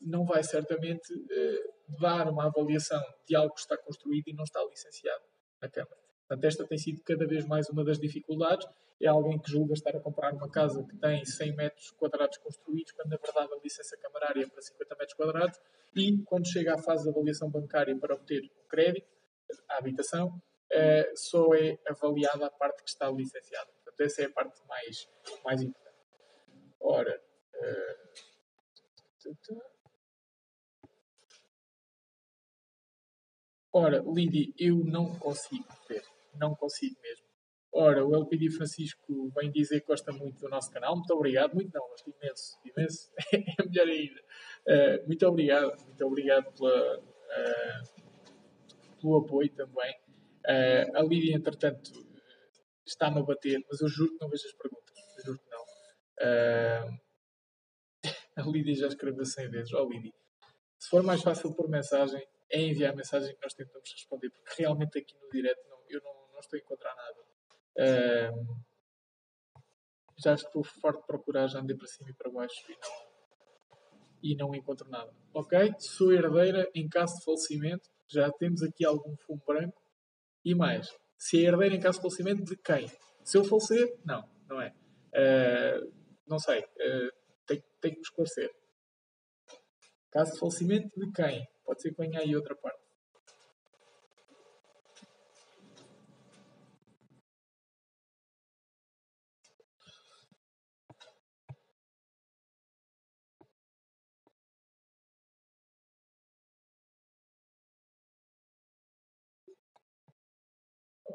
não vai certamente uh, dar uma avaliação de algo que está construído e não está licenciado na Câmara. Portanto, esta tem sido cada vez mais uma das dificuldades. É alguém que julga estar a comprar uma casa que tem 100 metros quadrados construídos, quando na verdade a licença camarária é para 50 metros quadrados, e quando chega à fase de avaliação bancária para obter o crédito, a habitação, uh, só é avaliada a parte que está licenciada. Portanto, essa é a parte mais, mais importante. Ora, uh, ora, Lidi, eu não consigo ver, não consigo mesmo. Ora, o LPD Francisco vem dizer que gosta muito do nosso canal. Muito obrigado. Muito não, gosto imenso. Imenso. é melhor ainda. Uh, muito obrigado. Muito obrigado pela, uh, pelo apoio também. Uh, a Lídia, entretanto, está-me a bater, mas eu juro que não vejo as perguntas. Eu juro que não. Uh, a Lídia já escreveu 100 vezes. Ó, oh, Lídia, se for mais fácil por mensagem, é enviar a mensagem que nós tentamos responder, porque realmente aqui no direto não, eu não, não, estou a encontrar nada. Uh, já estou farto de procurar, já andei para cima e para baixo e não, e não encontro nada. Ok? Sou herdeira em caso de falecimento. Já temos aqui algum fumo branco. E mais, se é herdeiro em caso de falecimento de quem? Se eu falecer, não, não é. Uh, não sei, uh, tem, tem que me esclarecer. Caso de falecimento de quem? Pode ser que venha aí outra parte.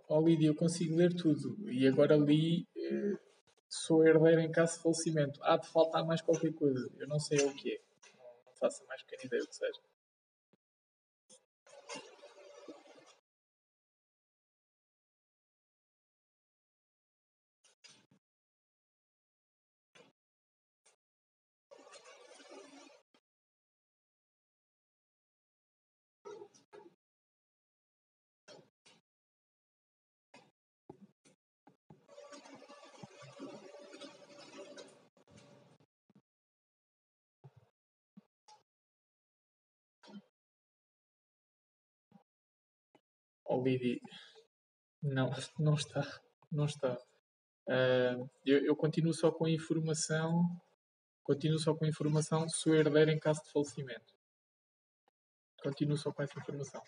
Oh Lídia, eu consigo ler tudo. E agora li, eh, sou herdeiro em caso de falecimento. Há de faltar mais qualquer coisa. Eu não sei o que é. Não faço mais pequena ideia do que seja. Lidi, não, não está. Não está. Uh, eu, eu, continuo só com a informação. Continuo só com a informação sou herdeiro em caso de falecimento. Continuo só com essa informação.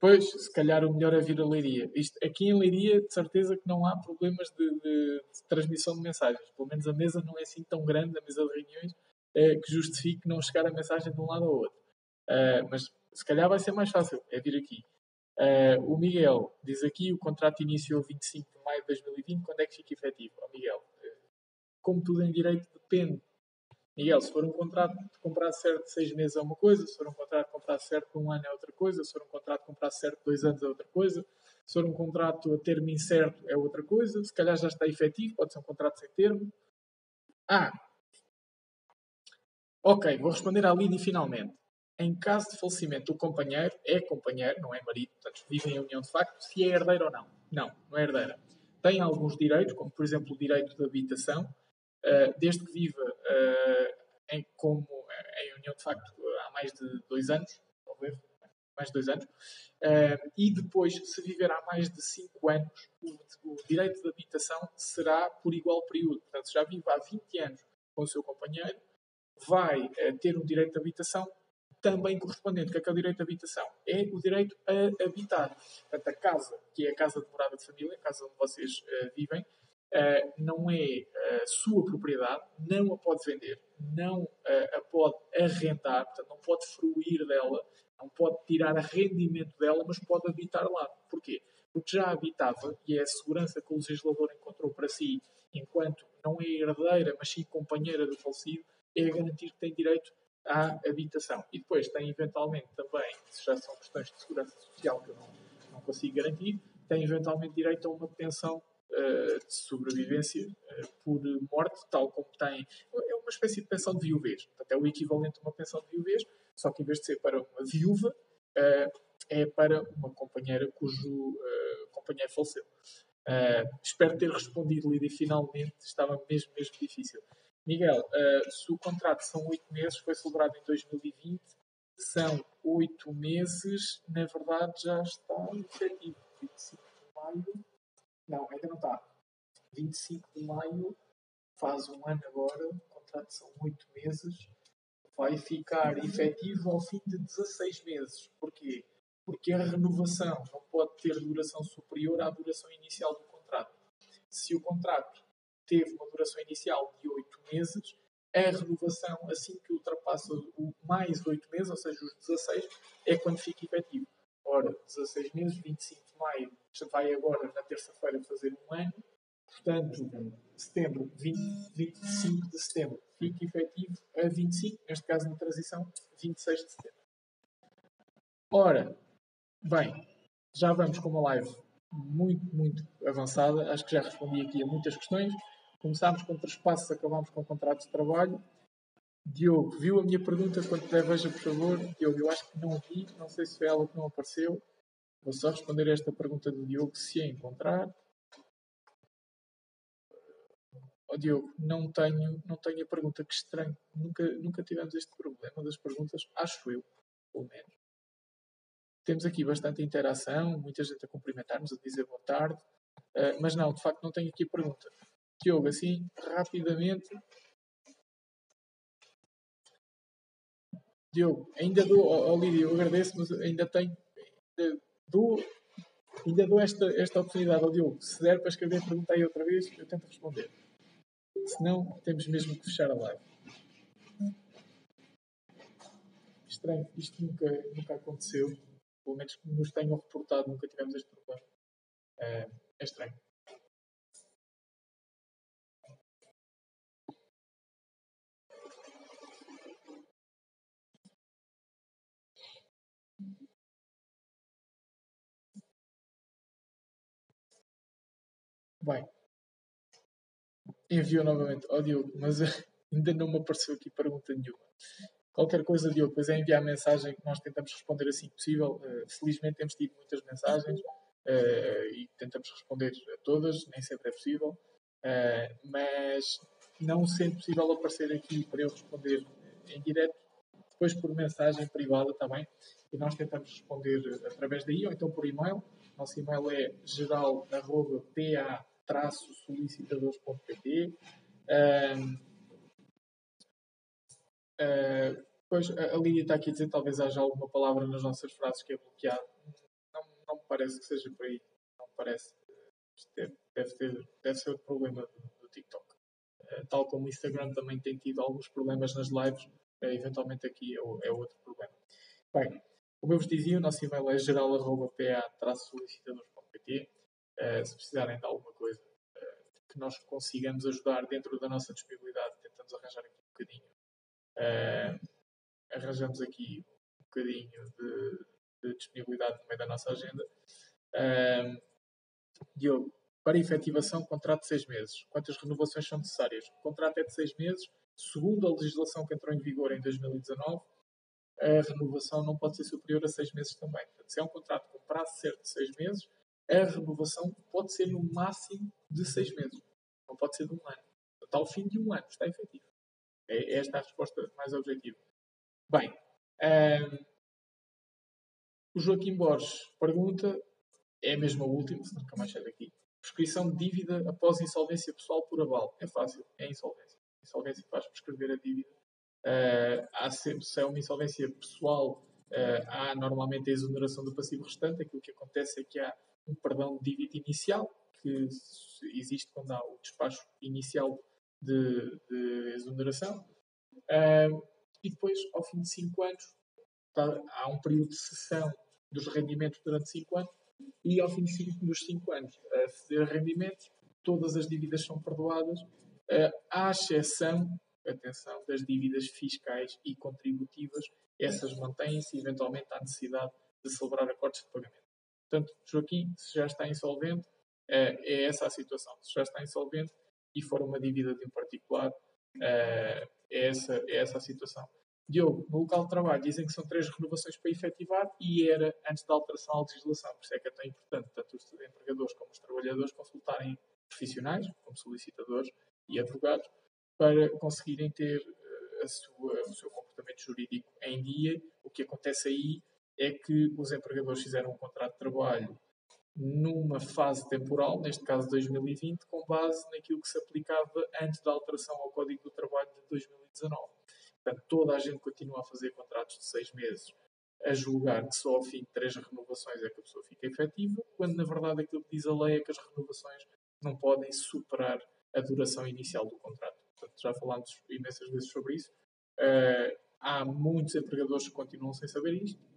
Pois, se calhar o melhor é vir a Leiria. Isto, aqui em Leiria, de certeza que não há problemas de, de, de transmissão de mensagens. Pelo menos a mesa não é assim tão grande, a mesa de reuniões, é, que justifique não chegar a mensagem de um lado ao outro. Uh, mas se calhar vai ser mais fácil, é vir aqui. Uh, o Miguel diz aqui: o contrato iniciou 25 de maio de 2020, quando é que fica efetivo? Oh, Miguel, uh, como tudo em direito, depende. Miguel, se for um contrato de comprar certo de 6 meses é uma coisa, se for um contrato de comprar certo de um ano é outra coisa, se for um contrato de comprar certo de 2 anos é outra coisa, se for um contrato a termo incerto é outra coisa, se calhar já está efetivo, pode ser um contrato sem termo. Ah, ok, vou responder à Lidi finalmente em caso de falecimento do companheiro, é companheiro, não é marido, portanto vivem em união de facto, se é herdeiro ou não. Não, não é herdeira. Tem alguns direitos, como por exemplo o direito de habitação, uh, desde que viva uh, em, como, em união de facto há mais de dois anos, talvez, mais de dois anos, uh, e depois, se viver há mais de cinco anos, o, o, direito de habitação será por igual período. Portanto, se já vive há 20 anos com o seu companheiro, vai ter um direito de habitação também correspondente, que é, que é o direito de habitação? É o direito a habitar. Portanto, a casa, que é a casa de morada de família, a casa onde vocês uh, vivem, uh, não é uh, sua propriedade, não a pode vender, não a pode arrendar, portanto, não pode fruir dela, não pode tirar rendimento dela, mas pode habitar lá. Porquê? Porque já habitava, e é a segurança que o legislador encontrou para si, enquanto não é herdeira, mas sim companheira do falecido, é garantir que tem direito à habitação. E depois tem eventualmente também, se já são questões de segurança social que eu não, não consigo garantir, tem eventualmente direito a uma pensão uh, de sobrevivência uh, por morte, tal como tem. É uma espécie de pensão de viuvez. Portanto, é o equivalente a uma pensão de viuvez, só que em vez de ser para uma viúva, uh, é para uma companheira cujo companheiro faleceu. espero ter respondido, Lídia, finalmente. Estava mesmo, mesmo difícil. Miguel, uh, se o contrato são oito meses, foi celebrado em 2020, são oito meses, na verdade já está efetivo. 25 de maio, não, ainda não está. 25 de maio, faz um ano agora, o contrato são oito meses, vai ficar efetivo ao fim de 16 meses. Porquê? Porque a renovação não pode ter duração superior à duração inicial do contrato. Se o contrato teve uma duração inicial de 8 meses, a renovação, assim que ultrapassa o mais 8 meses, ou seja, os 16, é quando fica efetivo. Ora, 16 meses, 25 de maio, vai agora na terça-feira fazer um ano, portanto, setembro, 20, 25 de setembro, fica efetivo a 25, neste caso na transição, 26 de setembro. Ora, bem, já vamos com uma live muito, muito avançada. Acho que já respondi aqui a muitas questões. Começámos com trespassos, acabámos com contratos de trabalho. Diogo, viu a minha pergunta? Quando puder, veja, por favor. Diogo, eu acho que não vi, não sei se foi ela que não apareceu. Vou só responder a esta pergunta do Diogo, se a encontrar. Oh, Diogo, não tenho, não tenho a pergunta, que estranho. Nunca, nunca tivemos este problema das perguntas, acho eu, pelo menos. Temos aqui bastante interação, muita gente a cumprimentar-nos, a dizer boa tarde. Uh, mas não, de facto, não tenho aqui a pergunta. Diogo, assim, rapidamente. Diogo, ainda dou, oh, Lídia, eu agradeço, mas ainda tenho, ainda dou, ainda dou esta, esta oportunidade ao Diogo. Se der para escrever, pergunta aí outra vez, eu tento responder. Senão, temos mesmo que fechar a live. Estranho, isto nunca, nunca aconteceu. Pelo menos que nos tenham reportado, nunca tivemos este problema. É, é estranho. Bem, novamente ao Diogo, mas ainda não me apareceu aqui pergunta nenhuma. Qualquer coisa, Diogo, depois é enviar mensagem que nós tentamos responder assim que possível. Uh, felizmente temos tido muitas mensagens uh, e tentamos responder a todas, nem sempre é possível. Uh, mas não sendo possível aparecer aqui para eu responder em direto, depois por mensagem privada também, e nós tentamos responder através daí ou então por e-mail. Nosso e-mail é geral.pa solicitadores.pt. Um, uh, pois a Lídia está aqui a dizer talvez haja alguma palavra nas nossas frases que é bloqueada. Não, não me parece que seja por aí. Não me parece. Deve, ter, deve ser outro problema do, TikTok. Uh, tal como o Instagram também tem tido alguns problemas nas lives, eventualmente aqui é, é, outro problema. Bem, como eu vos dizia, o nosso e-mail é geral.pa-solicitadores.pt se precisarem de alguma coisa uh, que nós consigamos ajudar dentro da nossa disponibilidade, tentamos arranjar aqui um bocadinho. Uh, arranjamos aqui um bocadinho de, de, disponibilidade no meio da nossa agenda. Diogo, para efetivação, contrato de seis meses. Quantas renovações são necessárias? O contrato é de seis meses, segundo a legislação que entrou em vigor em 2019 a renovação não pode ser superior a seis meses também. Portanto, se é um contrato com prazo certo de seis meses, a renovação pode ser no máximo de seis meses. Não pode ser de um ano. Portanto, ao fim de um ano está efetivo. É esta a resposta mais objetiva. Bem, um, o Joaquim Borges pergunta, é mesmo a última, se nunca mais sai daqui. Prescrição de dívida após insolvência pessoal por aval. É fácil, é insolvência. Insolvência faz prescrever a dívida. Uh, há sempre, se é uma insolvência pessoal, uh, há normalmente a exoneração do passivo restante. Aquilo que acontece é que há um perdão de dívida inicial, que existe quando há o despacho inicial de, de exoneração. Uh, e depois, ao fim de 5 anos, tá, há um período de cessão dos rendimentos durante 5 anos e ao fim de cinco, dos 5 anos a ceder rendimentos, todas as dívidas são perdoadas, uh, à exceção, atenção, das dívidas fiscais e contributivas, essas mantêm-se e eventualmente há necessidade de celebrar acordos de pagamento. Portanto, Joaquim, se já está insolvente, uh, é essa a situação. Se já está insolvente e for uma dívida de um particular, uh, é, essa, é essa a situação. Diogo, no local de trabalho dizem que são três renovações para efetivar e era antes da alteração à legislação. Por isso é que é tão importante tanto os empregadores como os trabalhadores consultarem profissionais, como solicitadores e advogados, para conseguirem ter uh, sua, o seu comportamento jurídico em dia. O que acontece aí é que os empregadores fizeram um contrato de trabalho numa fase temporal, neste caso 2020, com base naquilo que se aplicava antes da alteração ao Código do Trabalho de 2019. Portanto, toda a gente continua a fazer contratos de seis meses, a julgar que só ao fim de três renovações é que a pessoa fica efetiva, quando na verdade aquilo que diz a lei é que as renovações não podem superar a duração inicial do contrato. Portanto, já falámos imensas vezes sobre isso. Uh, há muitos empregadores que continuam sem saber isto.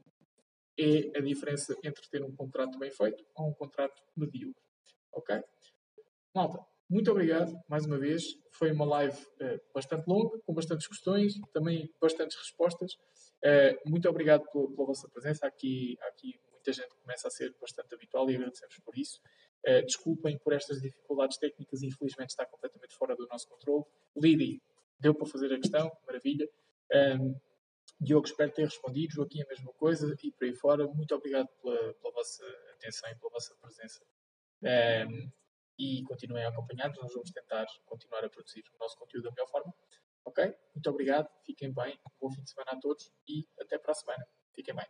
É a diferença entre ter um contrato bem feito ou um contrato medíocre. Ok? Malta, muito obrigado, mais uma vez. Foi uma live uh, bastante longa, com bastantes questões, também bastantes respostas. Uh, muito obrigado pela, pela, vossa presença. Aqui, aqui muita gente começa a ser bastante habitual e agradecemos por isso. Uh, desculpem por estas dificuldades técnicas, infelizmente está completamente fora do nosso controle. Lidi, deu para fazer a questão, maravilha. Um, ehm, Diogo, espero ter respondido. Joaquim, a mesma coisa. E por aí fora, muito obrigado pela, pela vossa atenção e pela vossa presença. Um, ehm, e continuem acompanhados. Nós vamos tentar continuar a produzir o nosso conteúdo da melhor forma. Ok? Muito obrigado, fiquem bem, bom fim de semana a todos e até para a semana. Fiquem bem.